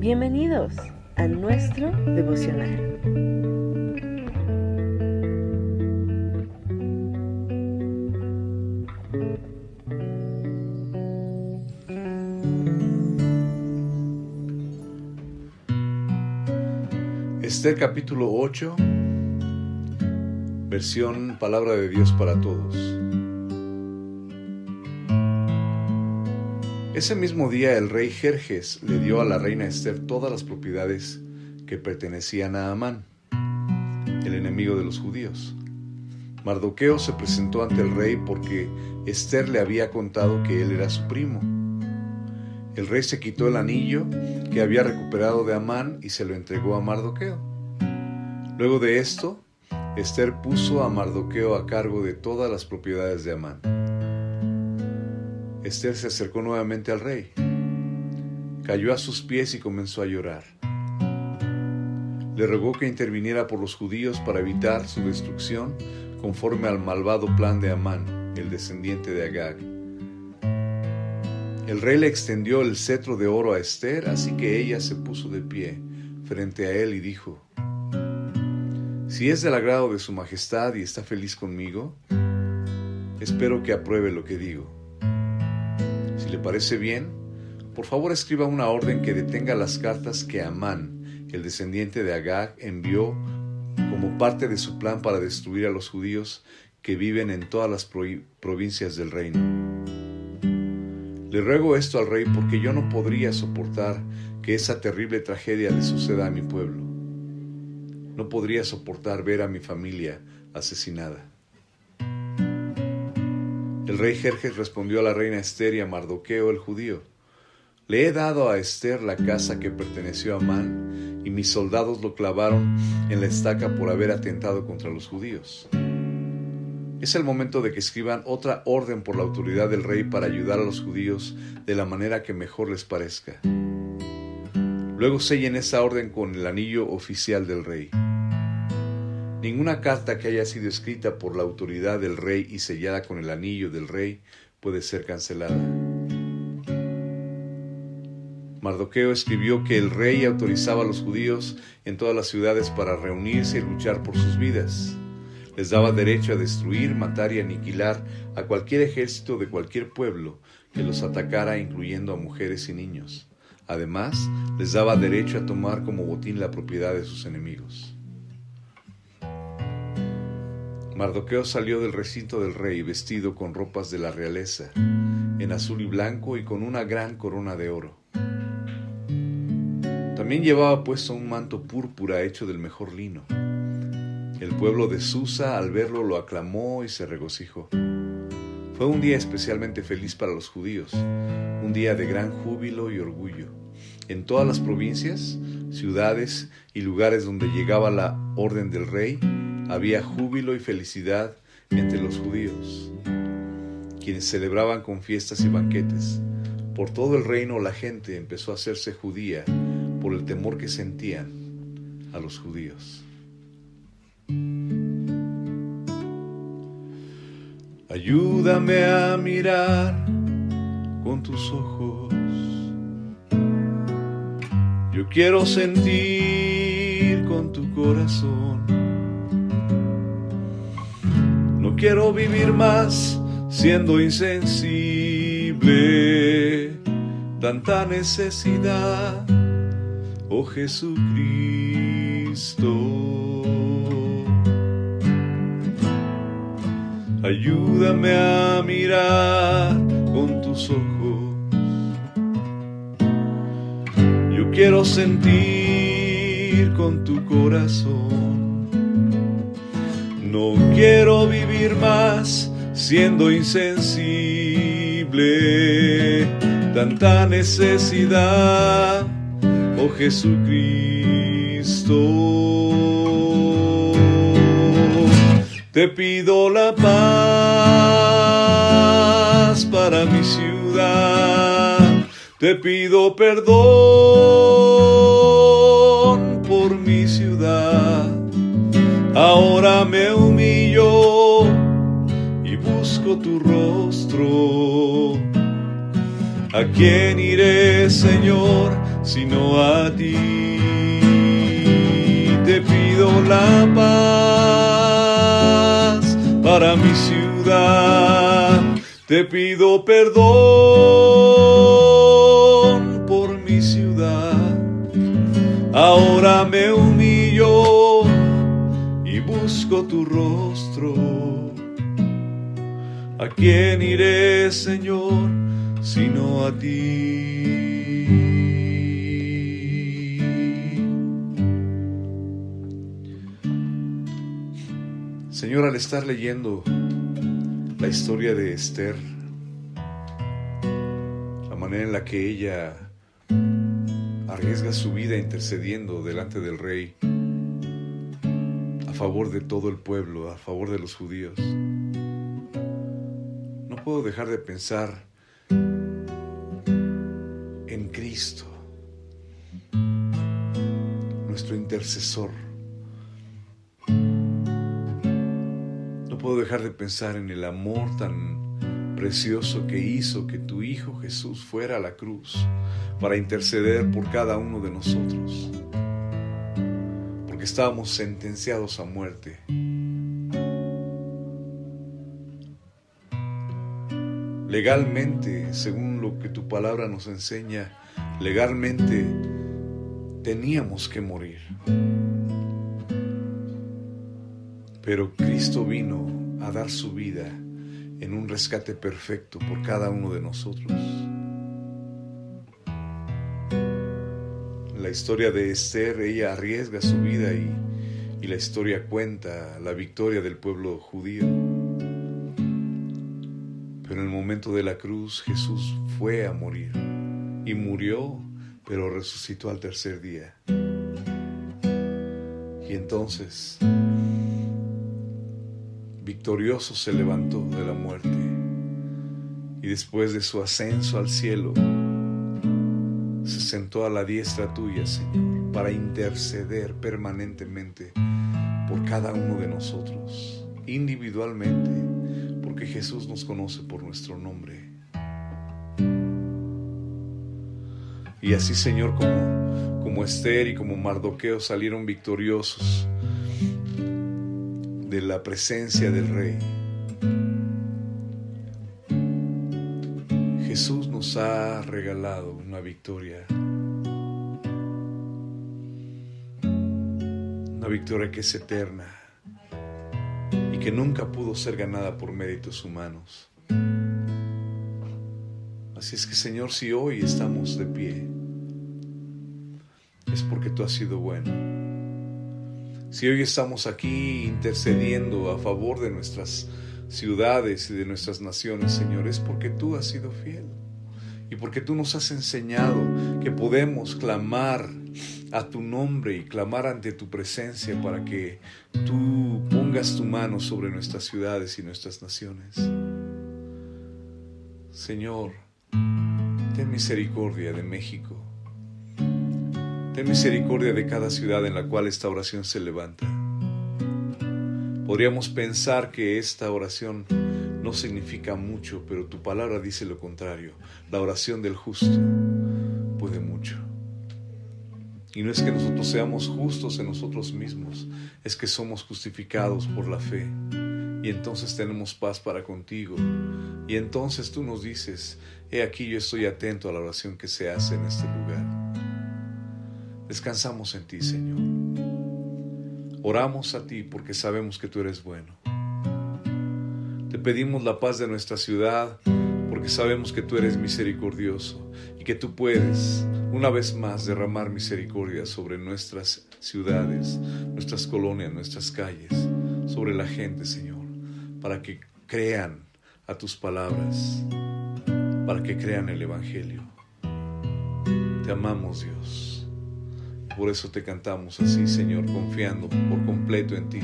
Bienvenidos a nuestro devocional. Esther capítulo 8, versión Palabra de Dios para Todos. Ese mismo día el rey Jerjes le dio a la reina Esther todas las propiedades que pertenecían a Amán, el enemigo de los judíos. Mardoqueo se presentó ante el rey porque Esther le había contado que él era su primo. El rey se quitó el anillo que había recuperado de Amán y se lo entregó a Mardoqueo. Luego de esto, Esther puso a Mardoqueo a cargo de todas las propiedades de Amán. Esther se acercó nuevamente al rey, cayó a sus pies y comenzó a llorar. Le rogó que interviniera por los judíos para evitar su destrucción conforme al malvado plan de Amán, el descendiente de Agag. El rey le extendió el cetro de oro a Esther, así que ella se puso de pie frente a él y dijo, Si es del agrado de su majestad y está feliz conmigo, espero que apruebe lo que digo. Le parece bien, por favor escriba una orden que detenga las cartas que Amán, el descendiente de Agag, envió como parte de su plan para destruir a los judíos que viven en todas las provincias del reino. Le ruego esto al rey porque yo no podría soportar que esa terrible tragedia le suceda a mi pueblo. No podría soportar ver a mi familia asesinada. El rey Jerjes respondió a la reina Esther y a Mardoqueo el judío. Le he dado a Esther la casa que perteneció a Amán, y mis soldados lo clavaron en la estaca por haber atentado contra los judíos. Es el momento de que escriban otra orden por la autoridad del rey para ayudar a los judíos de la manera que mejor les parezca. Luego sellen esa orden con el anillo oficial del rey. Ninguna carta que haya sido escrita por la autoridad del rey y sellada con el anillo del rey puede ser cancelada. Mardoqueo escribió que el rey autorizaba a los judíos en todas las ciudades para reunirse y luchar por sus vidas les daba derecho a destruir, matar y aniquilar a cualquier ejército de cualquier pueblo que los atacara, incluyendo a mujeres y niños. Además, les daba derecho a tomar como botín la propiedad de sus enemigos. Mardoqueo salió del recinto del rey vestido con ropas de la realeza, en azul y blanco y con una gran corona de oro. También llevaba puesto un manto púrpura hecho del mejor lino. El pueblo de Susa al verlo lo aclamó y se regocijó. Fue un día especialmente feliz para los judíos, un día de gran júbilo y orgullo. En todas las provincias, ciudades y lugares donde llegaba la orden del rey, había júbilo y felicidad entre los judíos, quienes celebraban con fiestas y banquetes. Por todo el reino la gente empezó a hacerse judía por el temor que sentían a los judíos. Ayúdame a mirar con tus ojos. Yo quiero sentir con tu corazón. Quiero vivir más siendo insensible. Tanta necesidad, oh Jesucristo. Ayúdame a mirar con tus ojos. Yo quiero sentir con tu corazón. No quiero vivir más siendo insensible. Tanta necesidad, oh Jesucristo. Te pido la paz para mi ciudad. Te pido perdón por mi ciudad. Ahora me humillo y busco tu rostro. ¿A quién iré, Señor, sino a ti. Te pido la paz para mi ciudad, te pido perdón por mi ciudad. Ahora me tu rostro. ¿A quién iré, Señor, sino a ti? Señor, al estar leyendo la historia de Esther, la manera en la que ella arriesga su vida intercediendo delante del rey favor de todo el pueblo, a favor de los judíos, no puedo dejar de pensar en Cristo, nuestro intercesor. Puedo dejar de pensar en el amor tan precioso que hizo que tu Hijo Jesús fuera a la cruz para interceder por cada uno de nosotros, estábamos sentenciados a muerte. Legalmente, según lo que tu palabra nos enseña, legalmente teníamos que morir. Pero Cristo vino a dar su vida en un rescate perfecto por cada uno de nosotros. Historia de Esther, ella arriesga su vida y, y la historia cuenta la victoria del pueblo judío. Pero en el momento de la cruz Jesús fue a morir y murió, pero resucitó al tercer día. Y entonces victorioso se levantó de la muerte y después de su ascenso al cielo sentó a la diestra tuya, Señor, para interceder permanentemente por cada uno de nosotros, individualmente, porque Jesús nos conoce por nuestro nombre. Y así, Señor, como, como Esther y como Mardoqueo salieron victoriosos, de la presencia del Rey. Ha regalado una victoria. Una victoria que es eterna y que nunca pudo ser ganada por méritos humanos. Así es que Señor, si hoy estamos de pie, es porque tú has sido bueno. Si hoy estamos aquí intercediendo a favor de nuestras ciudades y de nuestras naciones, Señor, es porque tú has sido fiel y porque tú nos has enseñado que podemos clamar a tu nombre y clamar ante tu presencia para que tú pongas tu mano sobre nuestras ciudades y nuestras naciones. Señor, ten misericordia de México Ten misericordia de cada ciudad en la cual esta oración se levanta. Podríamos pensar que esta oración no significa mucho, pero tu palabra dice lo contrario. La oración del justo puede mucho. Y no es que nosotros seamos justos en nosotros mismos, es que somos justificados por la fe. Y entonces tenemos paz para contigo. Y entonces tú nos dices, he aquí yo estoy atento a la oración que se hace en este lugar. Descansamos en ti, Señor. Oramos a ti porque sabemos que tú eres bueno. Pedimos la paz de nuestra ciudad porque sabemos que tú eres misericordioso y que tú puedes una vez más derramar misericordia sobre nuestras ciudades, nuestras colonias, nuestras calles, sobre la gente, Señor, para que crean a tus palabras, para que crean el Evangelio. Te amamos, Dios. Por eso te cantamos así, Señor, confiando por completo en ti.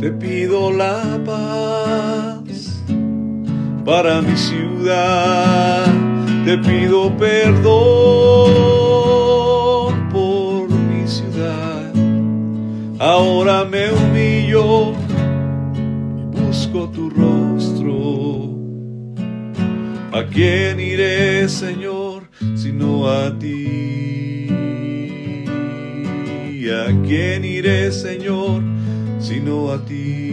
Te pido la paz para mi ciudad. Te pido perdón por mi ciudad. Ahora me humillo y busco tu rostro. ¿A quién iré, Señor, sino a ti? ¿A quién iré, Señor, sino a ti?